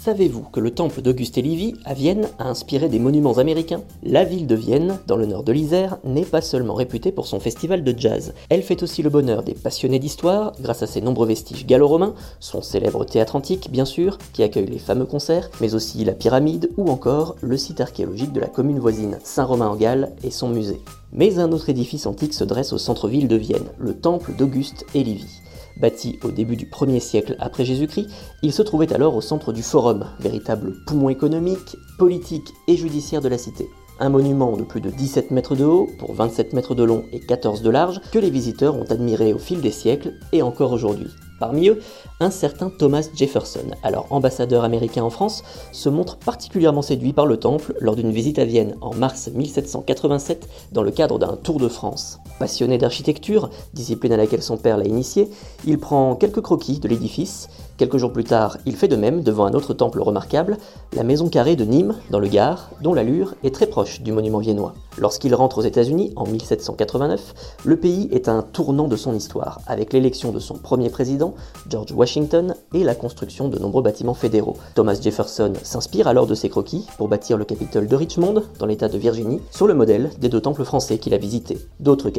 Savez-vous que le temple d'Auguste Livy à Vienne a inspiré des monuments américains? La ville de Vienne, dans le nord de l'Isère, n'est pas seulement réputée pour son festival de jazz. Elle fait aussi le bonheur des passionnés d'histoire grâce à ses nombreux vestiges gallo-romains, son célèbre théâtre antique bien sûr, qui accueille les fameux concerts, mais aussi la pyramide ou encore le site archéologique de la commune voisine, Saint-Romain-en-Galles et son musée. Mais un autre édifice antique se dresse au centre-ville de Vienne, le temple d'Auguste et Livy. Bâti au début du 1er siècle après Jésus-Christ, il se trouvait alors au centre du Forum, véritable poumon économique, politique et judiciaire de la cité. Un monument de plus de 17 mètres de haut, pour 27 mètres de long et 14 de large, que les visiteurs ont admiré au fil des siècles et encore aujourd'hui. Parmi eux, un certain Thomas Jefferson, alors ambassadeur américain en France, se montre particulièrement séduit par le temple lors d'une visite à Vienne en mars 1787 dans le cadre d'un tour de France. Passionné d'architecture, discipline à laquelle son père l'a initié, il prend quelques croquis de l'édifice. Quelques jours plus tard, il fait de même devant un autre temple remarquable, la maison carrée de Nîmes, dans le Gard, dont l'allure est très proche du monument viennois. Lorsqu'il rentre aux États-Unis en 1789, le pays est un tournant de son histoire, avec l'élection de son premier président, George Washington, et la construction de nombreux bâtiments fédéraux. Thomas Jefferson s'inspire alors de ses croquis pour bâtir le Capitole de Richmond, dans l'État de Virginie, sur le modèle des deux temples français qu'il a visités.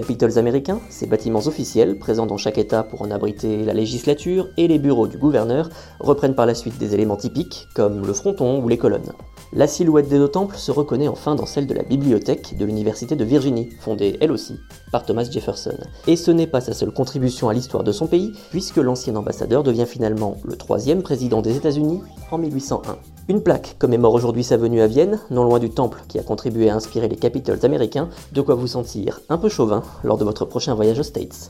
Capitoles américains, ces bâtiments officiels, présents dans chaque État pour en abriter la législature et les bureaux du gouverneur, reprennent par la suite des éléments typiques, comme le fronton ou les colonnes. La silhouette des deux temples se reconnaît enfin dans celle de la bibliothèque de l'Université de Virginie, fondée elle aussi par Thomas Jefferson. Et ce n'est pas sa seule contribution à l'histoire de son pays, puisque l'ancien ambassadeur devient finalement le troisième président des États-Unis en 1801. Une plaque commémore aujourd'hui sa venue à Vienne, non loin du temple qui a contribué à inspirer les capitals américains, de quoi vous sentir un peu chauvin lors de votre prochain voyage aux States.